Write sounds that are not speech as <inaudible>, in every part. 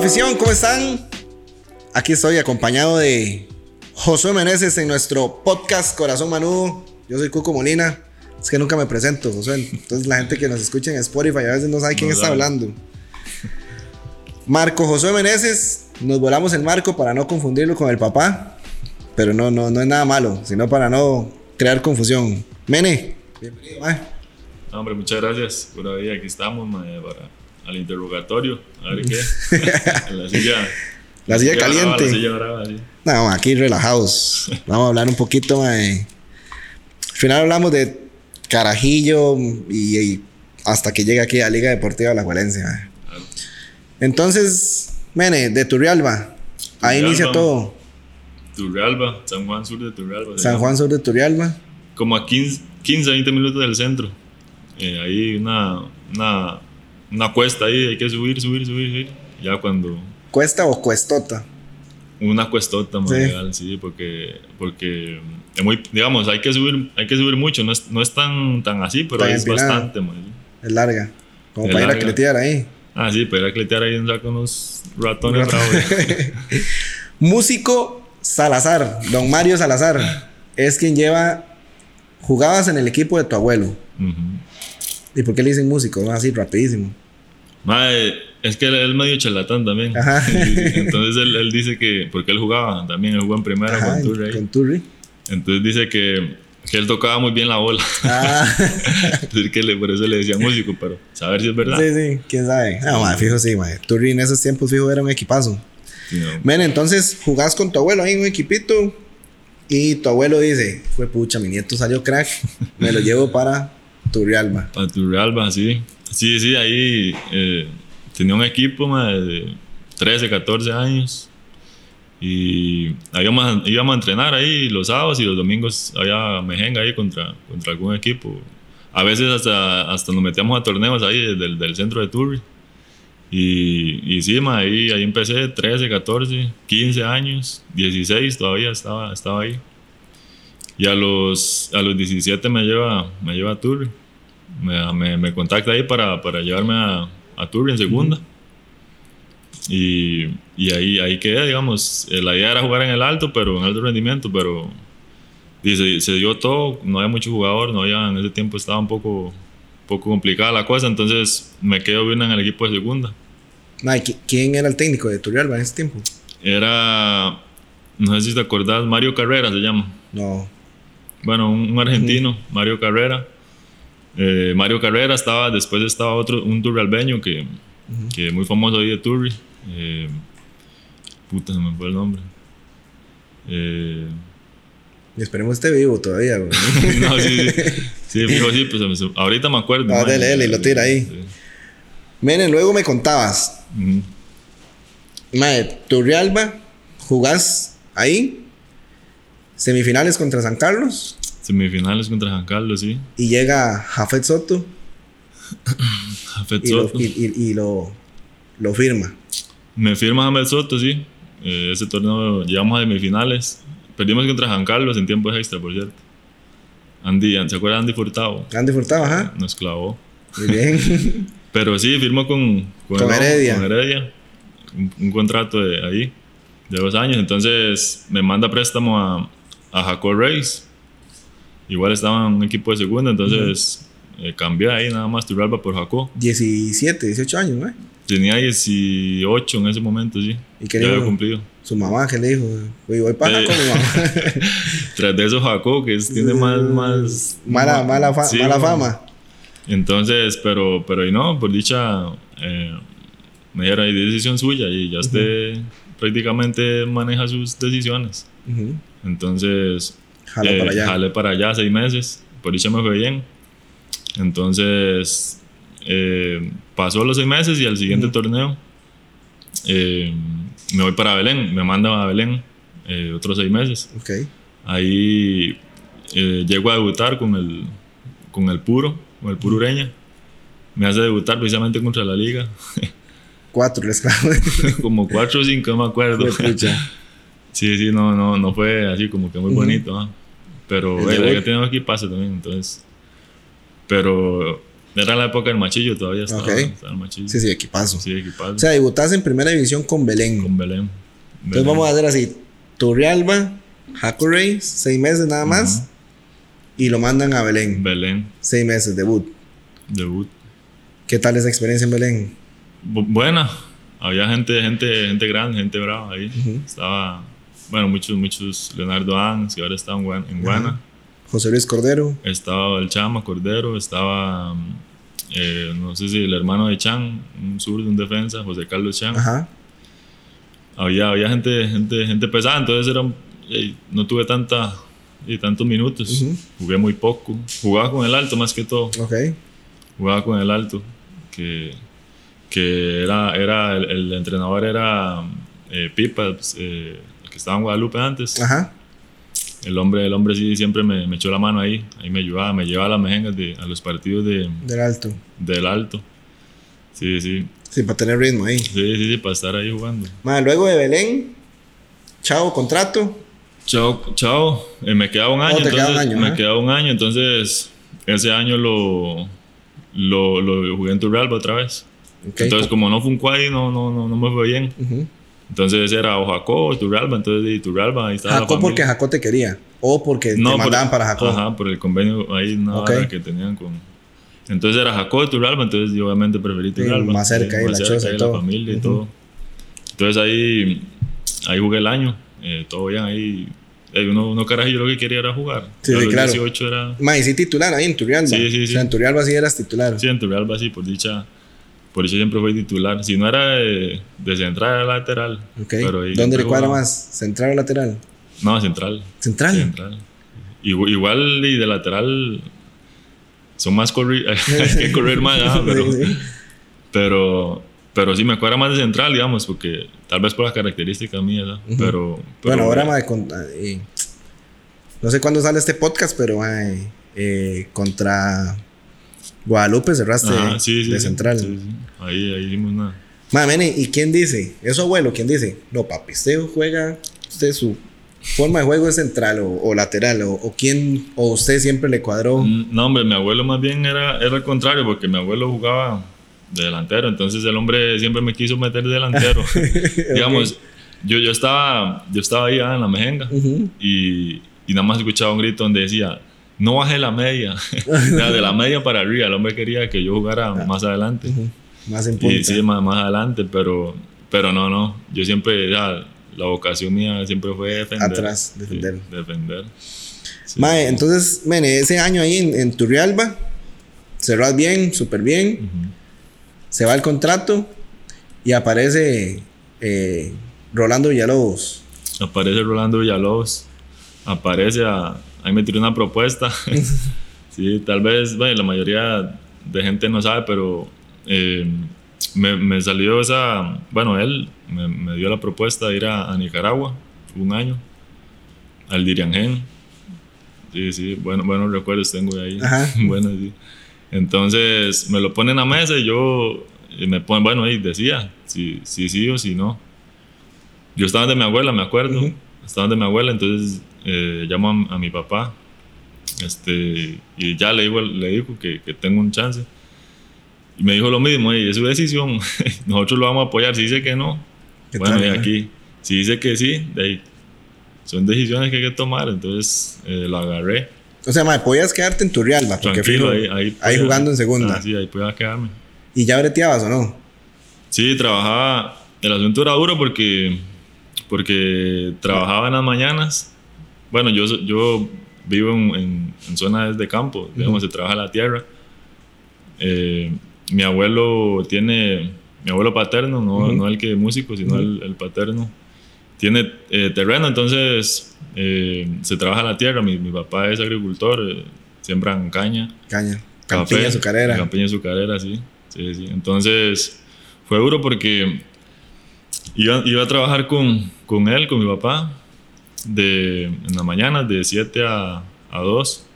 afición, ¿cómo están? Aquí estoy acompañado de Josué Meneses en nuestro podcast Corazón Manudo. Yo soy Cuco Molina. Es que nunca me presento, Josué. Entonces la gente que nos escucha en Spotify a veces no sabe quién No está hablando. Marco Josué Meneses. Nos volamos el marco para no confundirlo con el papá. Pero no, no, no es nada malo, sino para no crear confusión. Mene, bienvenido. No, hombre, muchas gracias por ahí. Aquí estamos mae, para al interrogatorio. A ver qué. <laughs> En la silla. La silla caliente. la silla brava, sí. No, aquí relajados. <laughs> Vamos a hablar un poquito mae. Al final hablamos de Carajillo y, y hasta que llegue aquí a Liga Deportiva La Valencia. mae. Claro. Entonces, Mene, de Turrialba. Ahí Turrialba. inicia todo. Turrialba, San Juan Sur de Turrialba. San. Juan Sur de Turrialba. Como a 15, 15 20 minutos del centro. Eh, ahí una, una, una cuesta ahí, hay que subir, subir, subir, subir. Ya cuando. ¿Cuesta o cuestota? Una cuestota más Sí. legal, sí, porque, porque es muy, digamos, hay que subir, hay que subir mucho, no es, no es tan, tan así, pero es empinada. bastante, man. Es larga. Como Es para ir a larga. cletear ahí. Ah, sí, para ir a cletear ahí saca unos ratones bravos. <laughs> Músico Salazar, don Mario Salazar, es quien lleva. Jugabas en el equipo de tu abuelo. Ujú. ¿Y por qué le dicen músico? No, Así, rapidísimo. Mae, es que él es medio charlatán también. Ajá. <laughs> Entonces él, él dice que, porque él jugaba también, él jugó en primera Ajá, con Turri con Turri. Entonces dice que, que él tocaba muy bien la bola. Ah, <laughs> Entonces que le- por eso le decía músico, pero saber si es verdad. sí, sí, quién sabe. Ah, madre, fijo, sí, madre. Turri en esos tiempos, fijo, era un equipazo. Sí, no. Entonces jugás con tu abuelo ahí en un equipito. Y tu abuelo dice: Fue pucha, mi nieto salió crack. Me lo llevo para Turrialba. Para Turrialba, sí. Sí, sí, ahí eh, tenía un equipo mae, de 13, 14 años. Y íbamos, íbamos a entrenar ahí los sábados y los domingos había mejenga ahí contra, contra algún equipo. A veces hasta, hasta nos metíamos a torneos ahí del, del centro de Turri. Y, y sí, mae, ahí, ahí empecé 13, 14, 15 años, 16 todavía estaba, estaba ahí. Y a los, a los 17 me lleva, me lleva a Turri me, me, me contacta ahí para, para llevarme a, a Turri en segunda. Y, y ahí, ahí quedé, digamos. Eh, La idea era jugar en el alto, pero en alto rendimiento, pero dice, se dio todo. No había mucho jugador, no había, en ese tiempo estaba un poco, poco complicada la cosa, entonces me quedo bien en el equipo de segunda. ¿qui- ¿quién era el técnico de Turrialba en ese tiempo? Era, no sé si te acordás, Mario Carrera se llama. No. Bueno, un, un argentino, Mario Carrera. Eh, Mario Carrera estaba, después estaba otro, un turrialbeño que, que muy famoso ahí de Turri. Eh, puta, se me fue el nombre. Eh, Y esperemos esté vivo todavía, güey. <laughs> no, sí, sí. Sí, fijo, sí, pues ahorita me acuerdo. Ah, dele, dele, lo tira ahí. Sí. Mene, luego me contabas. Ujú. Mae, Turrialba, jugás ahí. Semifinales contra San Carlos. Semifinales contra San Carlos, sí. Y llega Jafet Soto <laughs> Jafet y, lo, Soto. y, y- y lo, lo firma. Me firma Jamed Soto, sí. Eh, ese torneo llegamos a semifinales. Perdimos contra San Carlos en tiempo extra, por cierto. Andy, ¿se acuerda de Andy Furtado? Andy Furtado, ajá. Nos clavó. Muy bien. <laughs> Pero sí, firmó con, Con Heredia. con Heredia. Un, un contrato de ahí, de dos años. Entonces me manda préstamo a, a Jacob Reyes. Igual estaba en un equipo de segunda, entonces eh, cambié ahí nada más Turralba por Jacob. 17, 18 años, güey. Tenía 18 en ese momento, sí. ¿Y qué ya dijo? había cumplido. Su mamá que le dijo, voy para Eh. con mi mamá. <laughs> Tras de eso, Jacob, que es- tiene más. más <laughs> mala, mala, fa- sí, mala bueno. fama. Entonces, pero, pero y no, por dicha, eh, me dijeron, "Ay, decisión suya y ya usted prácticamente maneja sus decisiones. Entonces, Jala eh, para allá. para allá seis meses, por dicha me fue bien. Entonces, eh, pasó los seis meses y al siguiente torneo eh, me voy para Belén, me mandan a Belén eh, otros seis meses. Ok. Ahí eh, llego a debutar con el, con el puro, con el puro Ureña. Me hace debutar precisamente contra la liga. <laughs> Cuatro les. <laughs> Como cuatro o cinco, no me acuerdo. <laughs> Sí, sí, no, no, no fue así como que muy Ujú. bonito. ¿ah? Pero el debut. que tenemos aquí pasa también, entonces. Pero Era la época del machillo todavía estaba, estaba el machillo. Sí, sí, equipazo. Sí, equipazo. O sea, debutaste en primera división con Belén. con Belén. Entonces vamos a hacer así: Turrialba, Jaco Reyes, seis meses nada más. Y lo mandan a Belén. Belén, Seis meses, debut. debut. ¿Qué tal esa experiencia en Belén? Bu- buena. Había gente, gente, gente grande, gente brava ahí. Estaba, bueno, muchos, muchos, Leonardo Ans, que ahora está en Guana. En Guana. José Luis Cordero. Estaba el Chama Cordero, estaba, mm, eh, no sé si el hermano de Chan, un sur un defensa, José Carlos Chan. Ajá. Había, había gente, gente, gente pesada, entonces era, eh, no tuve tanta, y tantos minutos. Jugué muy poco. Jugaba con el alto más que todo. Ok. Jugaba con el alto, que, que era, era el, el entrenador era eh, Pipa, eh, estaba en Guadalupe antes. Ajá. El hombre, el hombre sí siempre me, me echó la mano ahí, ahí me ayudaba, me llevaba a las mejengas de, a los partidos de, Del alto. del alto. Sí, sí, Sí, para tener ritmo ahí. sí, sí, sí, para estar ahí jugando. Ma, luego de Belén, chao, contrato. Chao, chao. Eh, me quedaba un año, Oh, entonces un año, me ajá. quedaba un año, entonces ese año lo, lo, lo jugué en Turrialba otra vez. Ok. Entonces como no fue un cuadro, no, no, no, no me fue bien. Ujú. Entonces era o Jacó o Turrialba, entonces de Turrialba ahí estaba la Jacó porque. Jacó te quería. O porque te por- mandaban para Jacó. Ajá, por el convenio ahí una Ok. vara que tenían con... Entonces era Jacó y Turrialba, entonces yo obviamente preferí Turrialba. más cerca ahí, más la cerca choza y ahí, todo. la familia y Ujú. todo. Entonces ahí, ahí jugué el año, eh, todo bien ahí. Eh, uno, uno carajillo lo que quería era jugar. Sí, sí, claro. 18 era... Ma, y sí titular ahí en Turrialba. Sí, sí, O sea, sí. en Turrialba sí eras titular. Sí, en Turrialba sí, por dicha... Por eso siempre fue titular. Si no era de, de central, era lateral. Ok. Pero ¿Dónde le cuadra más? ¿Central o lateral? No, central. Central. Central. Igu- Igual y de lateral son más corri <laughs> hay que correr más, ah, <laughs> pero, pero pero sí me acuerdo más de central, digamos, porque tal vez por las características mías. Ujú. pero, pero Bueno, ahora, ma, con- eh, no sé cuándo sale este podcast, pero eh, contra Guadalupe cerraste Ajá, sí, sí, de sí, central. Ahí, ahí hicimos una. Ma, mene, ¿y quién dice? ¿Es su abuelo? ¿Quién dice? No, papi, usted juega, usted su forma de juego es central o, o lateral, o, o quién, o usted siempre le cuadró. Mm, No, hombre, mi abuelo más bien era, era el contrario, porque mi abuelo jugaba de delantero, entonces el hombre siempre me quiso meter de delantero. <laughs> <laughs> digamos, yo, yo, estaba, yo estaba ahí ah, en la mejenga Ujú. y, y nada más escuchaba un grito donde decía, no baje la media, <laughs> O sea, de la media para arriba, el hombre quería que yo jugara más adelante. Más en punta. Y sí, más, más adelante, pero, pero no, no, yo siempre, ya, la vocación mía siempre fue defender. Atrás, defender. Sí, defender. Sí. Mae, entonces, mene, ese año ahí en, en Turrialba, cerrás bien, súper bien, se va el contrato y aparece eh, Rolando Villalobos. Aparece Rolando Villalobos, aparece a... Ahí me tiró una propuesta. <laughs> <laughs> sí, tal vez, bueno, la mayoría de gente no sabe, pero eh, me, me salió esa... Bueno, él me, me dio la propuesta de ir a, a Nicaragua un año, al Diriangén. Sí, sí, bueno, buenos recuerdos tengo de ahí. Ajá. <laughs> bueno, sí. Entonces me lo ponen a mesa y yo me ponen, bueno, y decía si sí si, o si no. Yo estaba de mi abuela, me acuerdo. Ujú. Estaba de mi abuela, entonces eh, llamo a, a mi papá. Este, y ya le digo, le digo que, que tengo un chance. Y me dijo lo mismo, y es su decisión. <laughs> Nosotros lo vamos a apoyar. Si dice que no, ¿Qué bueno, tal, y eh? aquí. Si dice que sí, de ahí. Son decisiones que hay que tomar. Entonces eh, lo agarré. O sea, podías quedarte en Turrialba, porque fijo, ahí, ahí, ahí podía- jugando en segunda. Ah, sí, ahí podía quedarme. ¿Y ya breteabas o no? Sí, trabajaba. El asunto era duro porque, porque trabajaba en las mañanas. Bueno, yo, yo vivo en, en, en zonas de campo, digamos, se trabaja la tierra. Eh, mi abuelo tiene, mi abuelo paterno, no, el que es músico, sino el, el paterno, tiene eh, terreno, entonces eh, se trabaja la tierra. Mi, mi papá es agricultor, siembran caña. Caña. Campiña, Café, azucarera. Campiña azucarera, sí. sí, sí. Entonces fue duro porque iba, iba a trabajar con, con él, con mi papá, de, en las mañanas de 7 a, a 2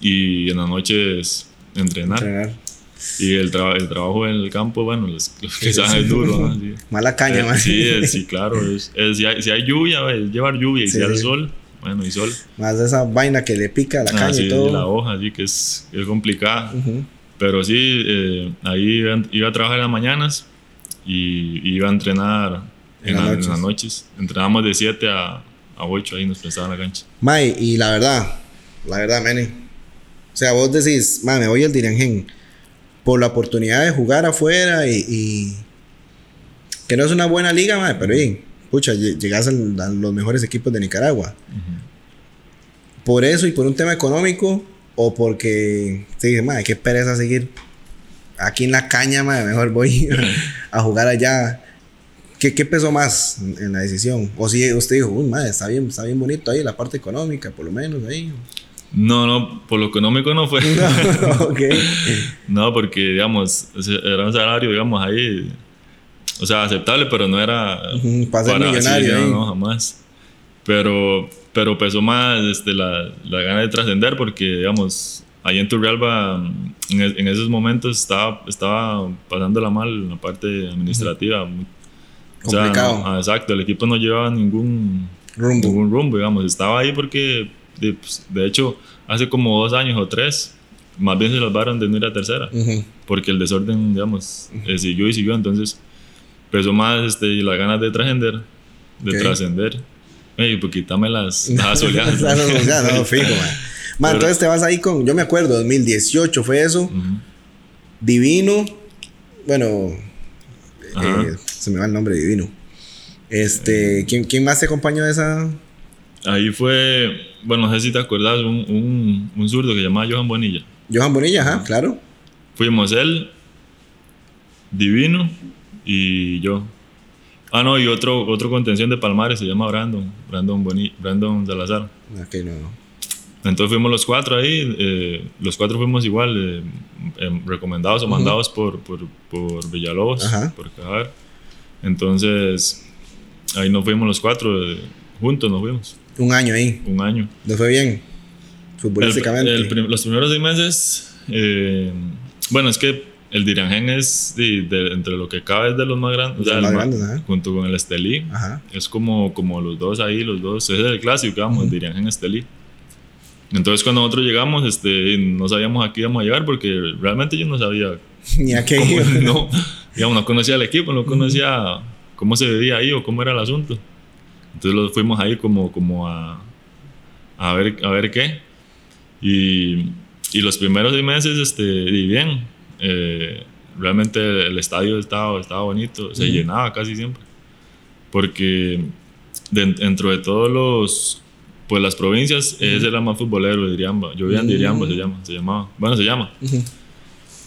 y en las noches entrenar. Entrenar. Y el, traba- el trabajo en el campo, bueno, los, los que saben sí. es duro. ¿no? Sí. <laughs> Mala caña, Eh, sí, eh, <laughs> sí, claro. es- es- si, hay, si hay lluvia, es llevar lluvia y si hay sol, bueno, y sol. Más de esa vaina que le pica la Ah, caña y todo. la hoja, así que es, es complicada. Ujú. Pero sí, eh, ahí iba, iba a trabajar en las mañanas y iba a entrenar En en, las la- en noches. las noches. Entrenábamos de 7 a, a 8 ahí nos prestaban la cancha. Mae, y la verdad, la verdad, Mene. O sea, vos decís, mae, me voy al Diriangén por la oportunidad de jugar afuera y, y- que no es una buena liga, mae, pero y, pucha, lle- llegas al- a los mejores equipos de Nicaragua. Por eso y por un tema económico o porque te dije, mae, qué pereza seguir aquí en la caña, mae, mejor voy <laughs> a jugar allá. ¿Qué, qué pesó más en, la decisión? O si usted dijo, uy, madre, está bien, está bien bonito ahí la parte económica, por lo menos ahí. No, no, por lo económico no fue. <laughs> <laughs> ok. No, porque, digamos, era un salario, digamos, ahí, o sea, aceptable, pero no era para ser millonario no, ahí. no, jamás. Pero, pero pesó más este, la, la gana de trascender, porque, digamos, ahí en Turrialba, en, en esos momentos estaba, estaba pasándola mal en la parte administrativa. O sea, Complicado. no- ah, exacto, el equipo no llevaba ningún Rumbo. ningún rumbo, digamos. Estaba ahí porque, de, pues, de hecho, hace como dos años o tres, más bien se salvaron de no ir a tercera, Ujú. porque el desorden, digamos, eh, siguió y siguió. Entonces, pesó más este, las ganas de trascender, de Ok. trascender. Ey, pues quítame las, <laughs> las azuleadas. No, fijo, man. <laughs> Man, Pero- entonces te vas ahí con, yo me acuerdo, 2018 fue eso, Ujú. Divino, bueno, eh, se me va el nombre, Divino. Este, ¿quién, ¿quién más te acompañó de esa? Ahí fue, bueno, no sé si te acuerdas, un, un, un zurdo que llamaba Johan Bonilla. Johan Bonilla, ajá, claro. Fuimos él, Divino y yo. Ah, no, y otro, otro contención de Palmares se llama Brandon, Brandon, Boni, Brandon Salazar. Ok, no, no. Entonces fuimos los cuatro ahí, eh, los cuatro fuimos igual, eh, em, recomendados o mandados por, por, por Villalobos, Ajá. por Cajar. Entonces, ahí nos fuimos los cuatro, eh, juntos nos fuimos, Un año ahí, un año. ¿no fue bien? El- Futbolísticamente. el prim- los primeros seis meses, eh, bueno, es que el Diriangén es, de, de- entre lo que cabe, es de los más grandes, o sea, el más grandes, ajá. junto con el Estelí. Ajá. Es como, como los dos ahí, los dos, ese es el clásico, digamos, el Diriangén Estelí. Entonces cuando nosotros llegamos, este, no sabíamos a qué íbamos a llegar porque realmente yo no sabía <laughs> Ni a qué cómo, <laughs> no, digamos, no conocía el equipo, no conocía cómo se vivía ahí o cómo era el asunto. Entonces los fuimos ahí como, como a, a, ver, a ver qué. Y, y los primeros seis meses, este, y bien, eh, realmente el estadio estaba, estaba bonito, se Ujú. llenaba casi siempre. Porque de- dentro de todos los, pues las provincias, ese era más futbolero de Diriamba. Yo vivía en se llama, se llamaba, bueno, se llama Ujú.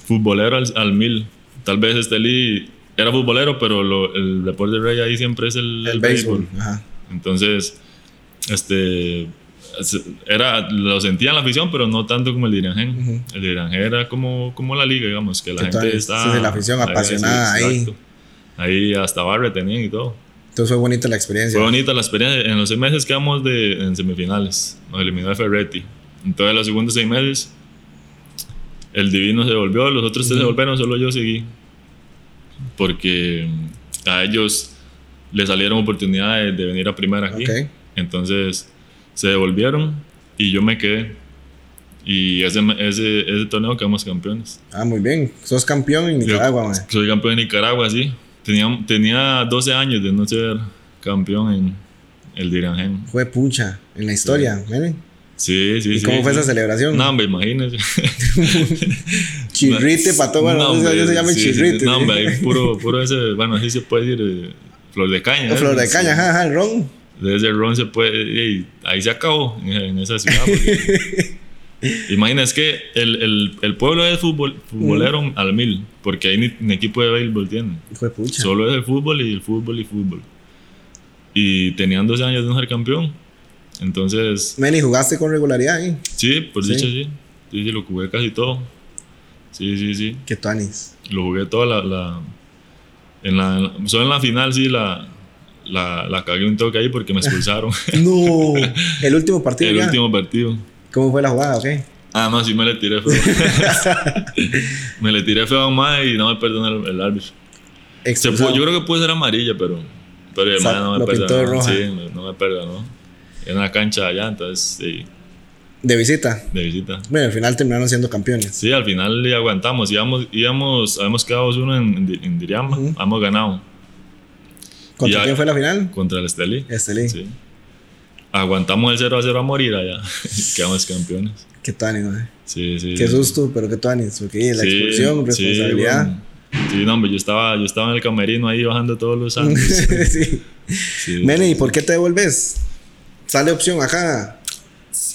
futbolero al, al mil. Tal vez Estelí era futbolero, pero lo- el deporte rey ahí siempre es el, El el béisbol. Ajá. Entonces, este, era, lo sentía en la afición, pero no tanto como el Dirangén. Ujú. El Dirangén era como, como la liga, digamos, que la gente está... sí, la afición apasionada ahí. exacto. Ahí hasta barre tenían y todo. Entonces fue bonita la experiencia. Fue bonita la experiencia. En los seis meses quedamos de, en semifinales. Nos eliminó el Ferretti. Entonces, los segundos seis meses, el Divino se volvió, los otros tres se volvieron, solo yo seguí. Porque a ellos les salieron oportunidades de venir a primera aquí. Ok. Entonces, se devolvieron y yo me quedé. Y ese, ese, ese torneo quedamos campeones. Ah, muy bien. Sos campeón en Yo Nicaragua, man. Soy campeón de Nicaragua, sí. Tenía, tenía 12 años de no ser campeón en el Dirangén. Fue pucha en la historia, miren. Sí, sí, ¿Y sí. cómo fue sí. esa celebración? No, hombre, imagínese. <laughs> Chirrite para todo, bueno, No, hombre, se llama sí, chirrite. No, hombre, ahí puro, <laughs> puro ese, bueno, así se puede decir, eh, flor de caña. ¿eh? flor de caña, ajá, ajá, el ron. De ese ron se puede, ey, ahí se acabó en, esa ciudad. porque- <laughs> Imagina, es que el, el, el pueblo es fútbol, futbolero Mm. al mil, porque ahí ni, ni equipo de béisbol tienen. Fue pucha. Solo es el fútbol y el fútbol y fútbol. Y tenían 12 años de no ser campeón. Entonces, Meni, jugaste con regularidad ahí. sí, por Sí. dicho sí. Sí, sí, lo jugué casi todo. Sí, sí, sí. Que tuanis. Lo jugué toda la... la en la solo en la final sí la, la, la cagué un toque ahí porque me expulsaron. <laughs> No. <laughs> El último partido el ya. último partido. ¿Cómo fue la jugada? Ok. Ah, no, sí me le tiré feo. <laughs> me le tiré feo a mae y no me perdonó el, el árbitro. Se yo creo que puede ser amarilla, pero, pero O sea, no me perdonó. Sí, no, no me perdonó. En una cancha allá, entonces sí. De visita. de visita. Bueno, al final terminaron siendo campeones. Sí, al final le aguantamos. Íbamos, íbamos, habíamos quedado 2-1 en, en, Di- en Diriamba. Hemos ganado ¿Contra quién fue la final? contra el Estelí. Estelí. Sí. Aguantamos el 0 a 0 a morir allá. <laughs> Quedamos campeones. Qué tuanis, mae. Sí, sí. Qué sí. susto, pero qué tuanis. Porque la Sí, expulsión, sí, responsabilidad. bueno. Sí, no, hombre, yo estaba, yo estaba en el camerino ahí bajando todos los años. <laughs> sí. <laughs> Sí. Mene, ¿y por qué te devuelves? Sale opción acá.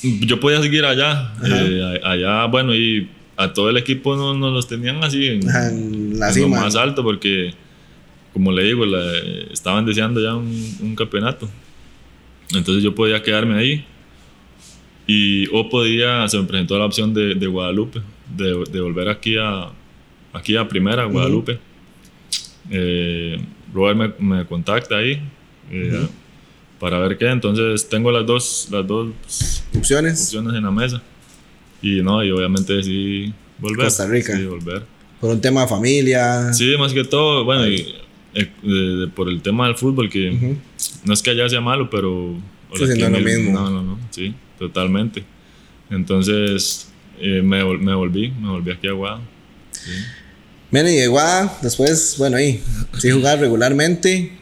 Yo podía seguir allá. Eh, allá, bueno, y a todo el equipo no nos los tenían así en, en la en lo cima. más alto porque, como le digo, la- estaban deseando ya un, un campeonato. Entonces yo podía quedarme ahí. Y o podía, se me presentó la opción de, de Guadalupe, de, de volver aquí a, aquí a primera, Guadalupe. Eh, Robert me, me contacta ahí eh, para ver qué. Entonces tengo las dos, las dos Opciones. opciones en la mesa. Y no, y obviamente decidí volver. Costa Rica. Sí, volver. Por un tema de familia. Sí, más que todo, bueno, y, eh, por el tema del fútbol, que no es que allá sea malo, pero... Sí, sí, no lo mil- mismo. No, no, no, sí, totalmente. Entonces, eh, me, me volví, me volví aquí a Guadalajara. Sí. Y de Guada, después, bueno, ahí. Sí, jugar regularmente.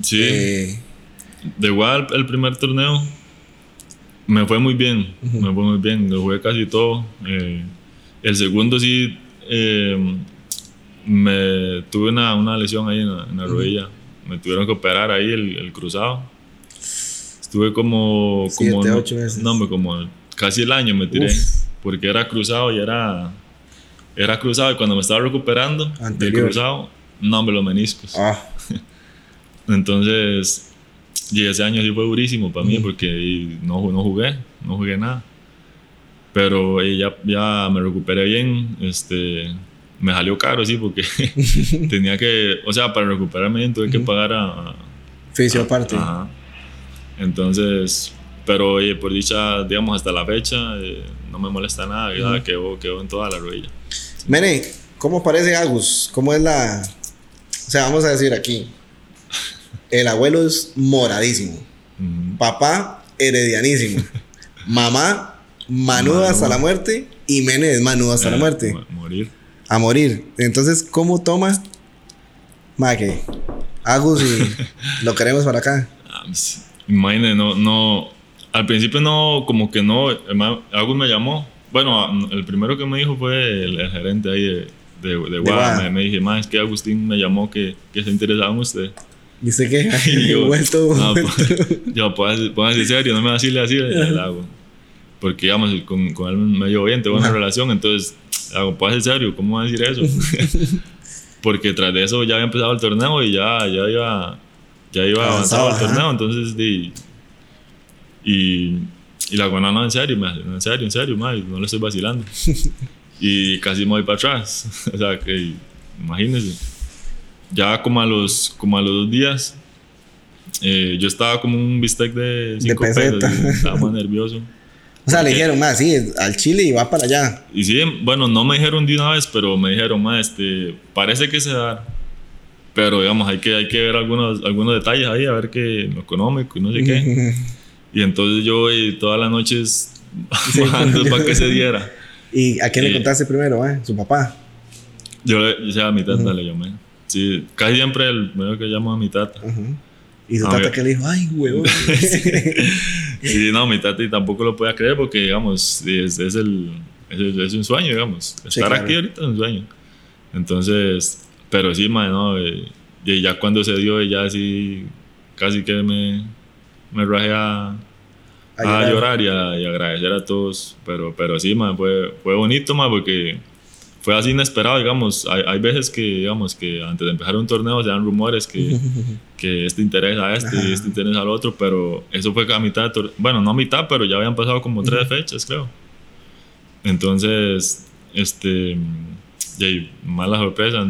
Sí, Eh, de igual el primer torneo me fue muy bien, me fue muy bien, lo jugué casi todo. Eh, el segundo sí, eh, me tuve una, una lesión ahí en la, en la rodilla, me tuvieron que operar ahí el, el cruzado. Estuve como, como no- ocho meses. no, hombre, como casi el año me tiré, Uf. porque era cruzado y era, era cruzado y cuando me estaba recuperando del Anterior. cruzado, no, hombre, los meniscos. ah, <laughs> Entonces, y ese año sí fue durísimo para mí porque no, no jugué, no jugué nada. Pero eh, ya, ya me recuperé bien, este, me salió caro, sí, porque <laughs> tenía que, o sea, para recuperarme bien tuve que pagar a... fisio aparte. Ajá. Entonces, pero oye, por dicha, digamos, hasta la fecha, eh, no me molesta nada, ya quedó, quedó en toda la rodilla. Mene, ¿cómo parece Agus? ¿Cómo es la...? O sea, vamos a decir aquí. El abuelo es moradísimo. Papá, heredianísimo. <laughs> Mamá, manuda hasta la muerte. Y Mene es manudo hasta la Eh, muerte. mo- Morir. A morir. Entonces, ¿cómo toma? Ma, <laughs> que Agus y lo queremos para acá. Ah, pues, Imagínate, no, no, al principio no, como que no, Agus me llamó, bueno, a- el primero que me dijo fue el, el gerente ahí de, de, de Guada, Guada. me, me dije, más es que Agustín me llamó que, que se interesaba en usted. ¿Viste qué? <laughs> <laughs> Y yo, vuelto, "Ah, vuelto. <laughs> pues, yo, póngase póngase serio, no me vacile así, le le hago. Porque, digamos, con, con él me llevo bien, tengo una Ajá. relación, entonces, hago, póngase serio, ¿cómo va a decir eso? Porque tras de eso ya había empezado el torneo y ya, ya iba, ya iba Avanzado, el torneo, entonces, di, y, y la guana, no, en serio, me en serio, en serio, ma, no le estoy vacilando. y casi me voy para atrás, o sea, que imagínense. Ya como a los, como a los dos días, eh, yo estaba como un bistec de cinco peseta. pesos, y estaba más <laughs> nervioso. O sea, le dijeron, más sí, al Chile y va para allá. Y sí, bueno, no me dijeron de una vez, pero me dijeron, ma, este, parece que se da. Pero digamos, hay que, hay que ver algunos, algunos detalles ahí, a ver qué, lo económico y no sé qué. Y entonces yo eh, todas las noches <laughs> bajando para que se diera. <laughs> ¿Y a quién le Eh, contaste primero, eh? Su papá. Yo, le- o sea, a mi tata le llamé. Sí, casi siempre el primero que llamo a mi tata. Ujú. Y su A tata que le dijo, ay, huevón. <laughs> Sí, no, mi tata y tampoco lo podía creer porque, digamos, es, es el, es, es un sueño, digamos. Estar claro. aquí ahorita es un sueño. Entonces, pero sí, man, no, eh, y ya cuando se dio, ya sí, casi que me, me rajé a, a llorar, y, a, y agradecer a todos. Pero, pero sí, man, fue, fue bonito, man, porque fue así inesperado, digamos. Hay, hay veces que, digamos, que antes de empezar un torneo se dan rumores que, <laughs> que este interesa a este y este interesa al otro, pero eso fue a mitad, de tor- bueno, no a mitad, pero ya habían pasado como tres fechas, creo. Entonces, este, y mala sorpresa,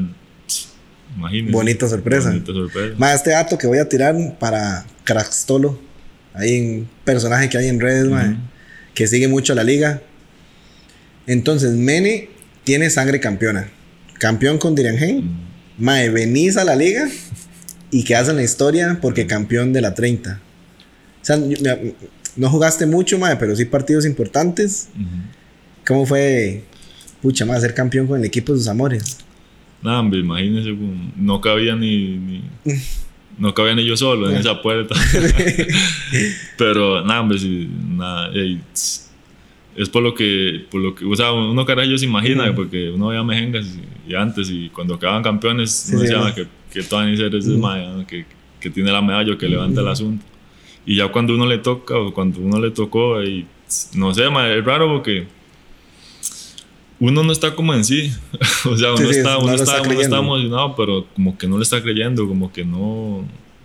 imagínense. Bonita sorpresa. Bonita sorpresa. Más este dato que voy a tirar para Crackstolo. Hay un personaje que hay en redes, mae, que sigue mucho la liga. Entonces, Mene tiene sangre campeona. Campeón con Diriangén. Mae, venís a la liga y que hacen la historia porque campeón de la 30. O sea, no jugaste mucho, mae, pero sí partidos importantes. ¿Cómo fue, pucha, más ser campeón con el equipo de sus amores? Nada, hombre, imagínese, no cabía ni, ni <laughs> no cabía ni yo solo en esa puerta. <laughs> <laughs> pero nada, hombre, sí, nada, es por lo que, por lo que, o sea, uno carajo se imagina, porque uno veía mejengas y, antes, y cuando quedaban campeones, sí, uno decía que, que Tony es uh que, que tiene la medalla, que levanta el asunto. Y ya cuando uno le toca, o cuando uno le tocó, y no sé, es raro porque uno no está como en sí. <laughs> o sea, uno, está, uno, está, uno está, emocionado, pero como que no le está creyendo, como que no,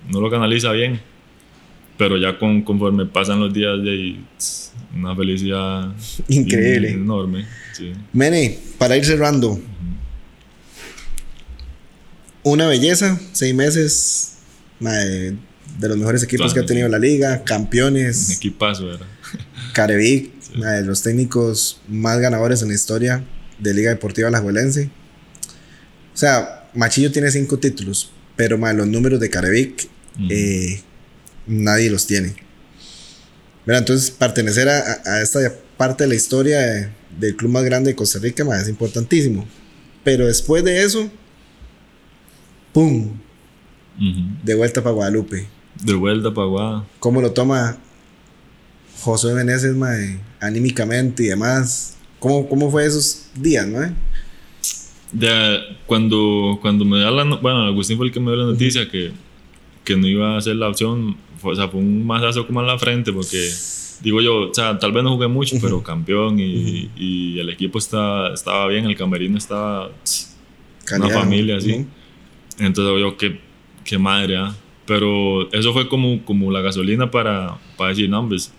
no lo canaliza bien. Pero ya con, conforme pasan los días de ahí, una felicidad increíble. Enorme. Sí. Mene, para ir cerrando. Una belleza, seis meses de, los mejores equipos que ha tenido la liga, campeones. Equipazo, ¿verdad? Carevic, <laughs> de los técnicos más ganadores en la historia de Liga Deportiva Alajuelense. O sea, Machillo tiene cinco títulos, pero más los números de Carevic eh, nadie los tiene. entonces, pertenecer a, esta parte de la historia del club más grande de Costa Rica más es importantísimo. Pero después de eso, ¡pum! De vuelta para Guadalupe. De vuelta para Guadalupe. ¿Cómo lo toma José Meneses, mae, anímicamente y demás? ¿Cómo, ¿Cómo fue esos días, no? De, cuando, cuando me da la... Bueno, Agustín fue el que me dio la noticia que, que no iba a ser la opción. o sea, fue un masazo como en la frente porque... Digo yo, o sea, tal vez no jugué mucho, pero campeón y, y, el equipo está, estaba bien, el camerino estaba... una familia así. Entonces yo, qué, qué madre, ¿ah? Pero eso fue como, como la gasolina para, para decir, no, pues,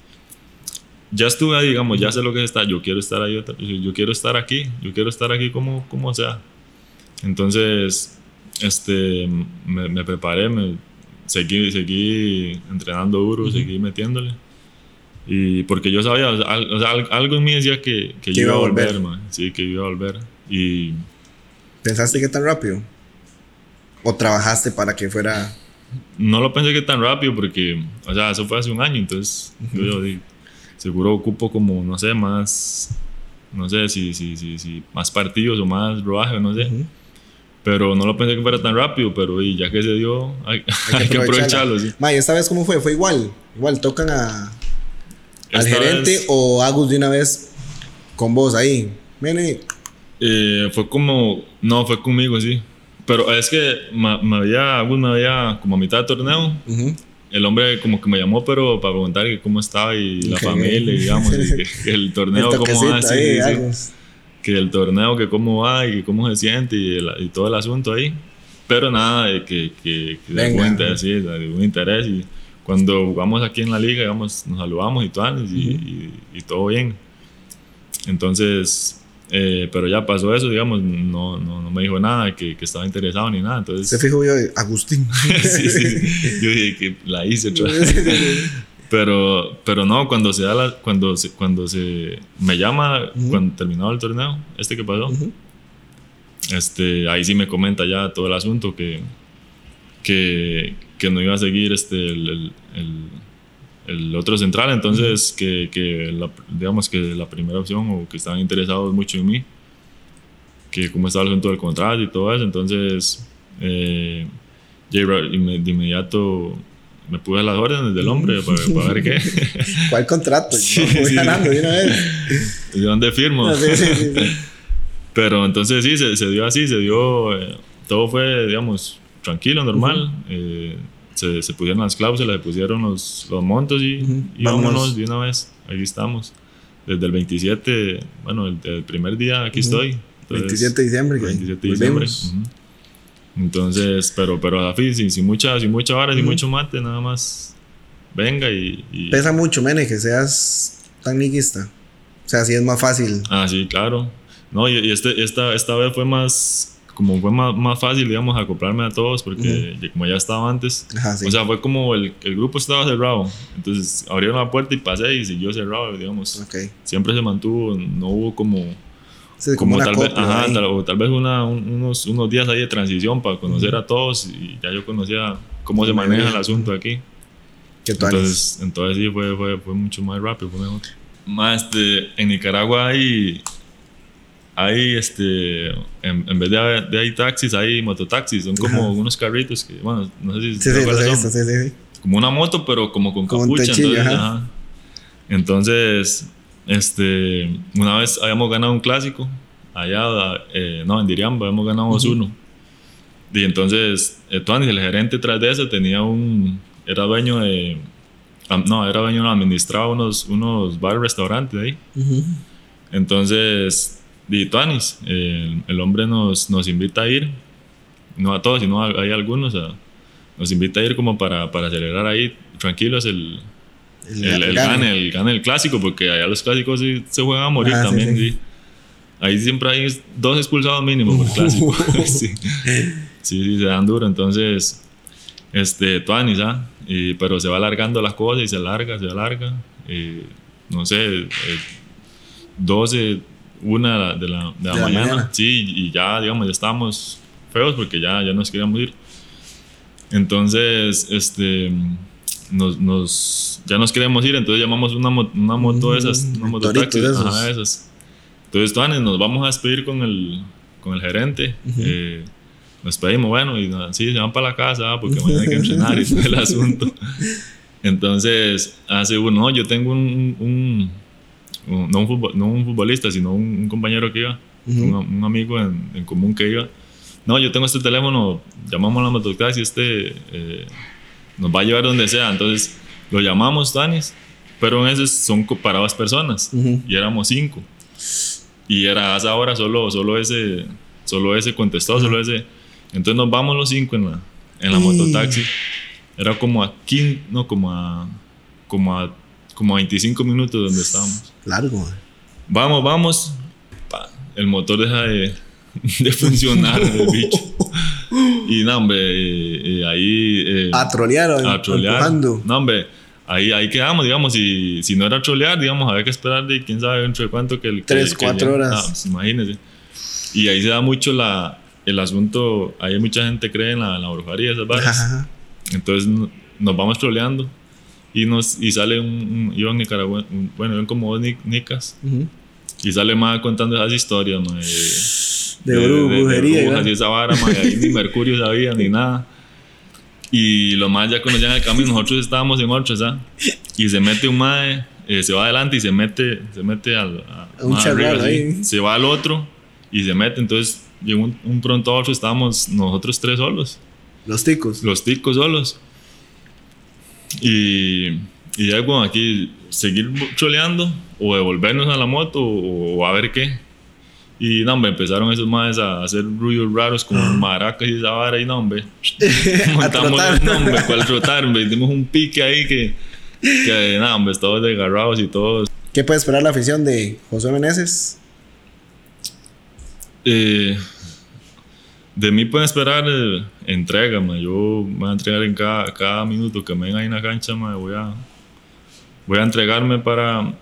ya estuve ahí, digamos, ya sé lo que está, yo quiero estar ahí, yo quiero estar aquí, yo quiero estar aquí como, como sea. Entonces, este, me, me preparé, me seguí, seguí entrenando duro, seguí metiéndole. Y porque yo sabía, o sea, algo en mí decía que, que, yo iba a volver, man. sí, que iba a volver. Y... ¿Pensaste que tan rápido? ¿O trabajaste para que fuera...? No lo pensé que tan rápido porque, o sea, eso fue hace un año, entonces yo, seguro ocupo como, no sé, más, no sé si, si, si, si más partidos o más rodaje, no sé. Pero no lo pensé que fuera tan rápido, pero y ya que se dio, hay, <laughs> que, aprovecharlo. ¿sí? ¿esta vez cómo fue? ¿Fue igual? ¿Igual tocan a, al gerente o Agus de una vez con vos ahí? Viene. Eh, fue como, no, fue conmigo, sí. Pero es que me, había, Agus me había, como a mitad de torneo, el hombre como que me llamó, pero para preguntar cómo estaba y la familia, digamos, y que, <laughs> el torneo cómo va, que el torneo que cómo va y cómo se siente y, todo el asunto ahí. Pero nada, de que, que, que de, un interés, Y cuando jugamos aquí en la liga, digamos, nos saludamos y todo, y, y todo bien. Entonces, eh, pero ya pasó eso, digamos, no, no, no me dijo nada, que, que, estaba interesado ni nada. Entonces, Se fijó yo, Agustín. <laughs> sí, sí, <laughs> Yo dije que la hice otra vez. Pero, pero no, cuando se da la, cuando se, cuando se me llama, cuando terminó el torneo, este que pasó, este, ahí sí me comenta ya todo el asunto que, que, que no iba a seguir este, el, el el otro central, entonces que, que la, digamos que la primera opción o que estaban interesados mucho en mí, que cómo estaba el asunto del contrato y todo eso, entonces eh, de inmediato me puse las órdenes del hombre para, ver qué. <laughs> ¿Cuál contrato? Sí, voy ganando de una vez. ¿De dónde firmo? <laughs> Pero entonces sí, se, se, dio así, se dio, eh, todo fue, digamos, tranquilo, normal. eh, se, se, pusieron las cláusulas, se pusieron los, los montos y, vámonos de una vez. Aquí estamos. Desde el 27, bueno, el, primer día aquí estoy. 27 de diciembre. 27 de diciembre. Entonces, pero, pero a fin, sin, sin, mucha, sin mucha vara, sin mucho mate, nada más venga y, Pesa mucho, Mene, que seas tan niquista. O sea, así es más fácil. Ah, sí, claro. No, y, y este, esta, esta vez fue más como fue más, más, fácil, digamos, acoplarme a todos, porque como ya estaba antes, o sea, fue como el, el, grupo estaba cerrado, entonces abrieron la puerta y pasé y siguió cerrado, digamos. Siempre se mantuvo, no hubo como... como, tal vez, ajá, tal, o tal vez una, unos, unos días ahí de transición para conocer a todos y ya yo conocía cómo se maneja el asunto aquí. ¿Qué haces? Entonces, entonces sí, fue, fue, fue mucho más rápido, fue mejor. Más, este, en Nicaragua hay, hay este, en, en vez de, de hay taxis, hay mototaxis, son como Ajá. unos carritos que, bueno, no sé si Sí, sí, cuáles son. visto, sí, sí, sí. como una moto, pero como con Como un capucha. techillo, entonces, ajá. ajá. Entonces, este, una vez habíamos ganado un clásico allá, eh, no, en Diriamba, habíamos ganado 2-1. Y entonces, eh, Tuanis, el gerente tras de eso, tenía un, era dueño de, no, era dueño, no, administraba unos, unos bar restaurantes ahí. Entonces, di Tuanis, el, el hombre nos, nos invita a ir, no a todos, sino a- hay algunos, a- nos invita a ir como para, para celebrar ahí tranquilos el, el, el gane, el gane el clásico, porque allá los clásicos sí se juegan a morir Ah, también. sí. sí. Ahí siempre hay dos expulsados mínimo por clásico. <laughs> sí. sí, sí, se dan duro. Entonces, este, Tuanis, ¿ah? Y- pero se va alargando las cosas y se alarga, se alarga. No sé, eh, 12, una de la, de la, De la mañana. mañana. Sí, y ya, digamos, ya estábamos feos porque ya, ya nos queríamos ir. Entonces, este, nos, nos, ya nos queríamos ir, entonces llamamos una, mo- una moto de esas, una Mm, toritos de esos. Ajá, esas. Entonces, Tuanes, nos vamos a despedir con el, con el gerente. eh, nos pedimos, bueno, y nada, sí, se van para la casa ah, porque <laughs> mañana hay que entrenar y todo el asunto. <laughs> Entonces, hace uno, no, yo tengo un, un- un- no, un futbol- no un futbolista, sino un, un compañero que iba, Ujú. un, un amigo en, en común que iba. No, yo tengo este teléfono, llamamos a la mototaxi, este eh, nos va a llevar donde sea. Entonces, lo llamamos, Tanis, pero en ese son para dos personas y éramos cinco. Y era a esa hora solo, solo ese, solo ese contestó, solo ese. Entonces nos vamos los cinco en la, en la Y- mototaxi. Era como a 15, no, como a, como a, como a 25 minutos donde estábamos. Largo, man. Vamos, vamos. Pa, el motor deja de, <laughs> de funcionar, el bicho. <laughs> <gasps> Y no, hombre, eh, eh, ahí... eh, A trolear, a trolear. empujando. No, hombre, ahí, ahí quedamos, digamos, y si no era trolear, digamos, había que esperar de quién sabe dentro de cuánto que el... que- Tres, que cuatro llegue. horas. Ah, pues, imagínese. Y ahí se da mucho la, el asunto, ahí mucha gente cree en la, en la brujería, esas. Ajá. Entonces no- nos vamos troleando y, nos, y sale un, un un- bueno, iban como dos ni- nicas Ujú. y sale más contando esas historias, ma, de, De bru- brujería, brujas y esa vara, ma, y ahí ni Mercurio sabía ni nada. Y los más ya conocían el camino, nosotros estábamos en otros, ¿ah? Y se mete un mae, eh, se va adelante y se mete, se mete al a- Un más arriba, así. ahí. Se va al otro y se mete, entonces llegó un, un pronto a otro, estábamos nosotros tres solos Los ticos. los ticos solos. Y, y ya, bueno, aquí seguir choleando o devolvernos a la moto o, o a ver qué. Y no, hombre, empezaron esos madres a hacer ruidos raros como maracas y esa vara y no, hombre. <laughs> Montamos el nombre, cual trotar, hombre. Dimos un pique ahí que, que no, hombre, todos desgarrados y todos. ¿Qué puede esperar la afición de José Meneses? Eh, de mí pueden esperar eh, entrega, ma. yo me voy a entregar en cada, cada minuto que me ven ahí en la cancha, ma. voy a, voy a entregarme para,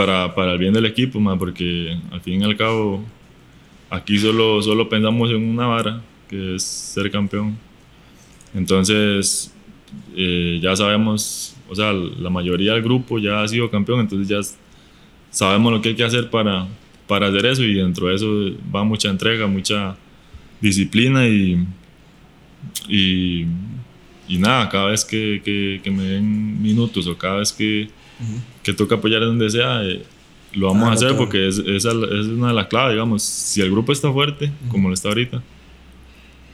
para, para el bien del equipo, ma, porque al fin y al cabo aquí solo, solo pensamos en una vara, que es ser campeón. Entonces, eh, ya sabemos, o sea, la mayoría del grupo ya ha sido campeón, entonces ya sabemos lo que hay que hacer para, para hacer eso y dentro de eso va mucha entrega, mucha disciplina y, y, y nada, cada vez que, que, que me den minutos o cada vez que, que toca apoyar donde sea, eh, lo vamos a Claro, hacer porque es, esa es una de las claves, digamos, si el grupo está fuerte, como lo está ahorita,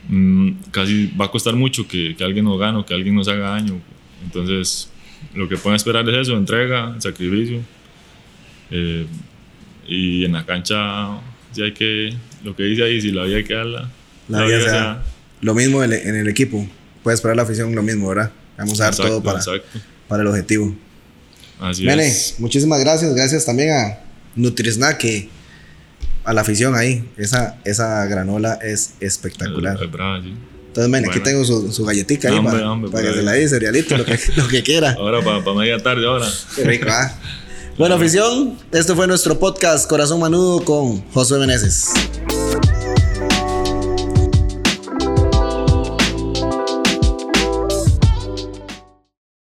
mm, casi va a costar mucho que, que alguien nos gane o que alguien nos haga daño. Entonces, lo que pueden esperar es eso, entrega, sacrificio. eh, y en la cancha, si hay que, lo que dice ahí, si la vida hay que darla, La vida se da. Lo mismo en el, en el equipo. Puede esperar la afición lo mismo, ¿verdad? Vamos a dar Exacto, todo para, exacto. para el objetivo. Así Mene, es. muchísimas gracias. Gracias también a Nutrisnack que a la afición ahí. Esa, esa granola es espectacular. Es- brava, sí. Entonces, men, aquí tengo su, su galletita ahí Hombre, para, hombre, para que por se la dé cerealito, lo que, lo que quiera. <laughs> Ahora para media tarde, ahora. Qué rico, ¿ah? Bueno, afición, este fue nuestro podcast Corazón Manudo con Josué Meneses.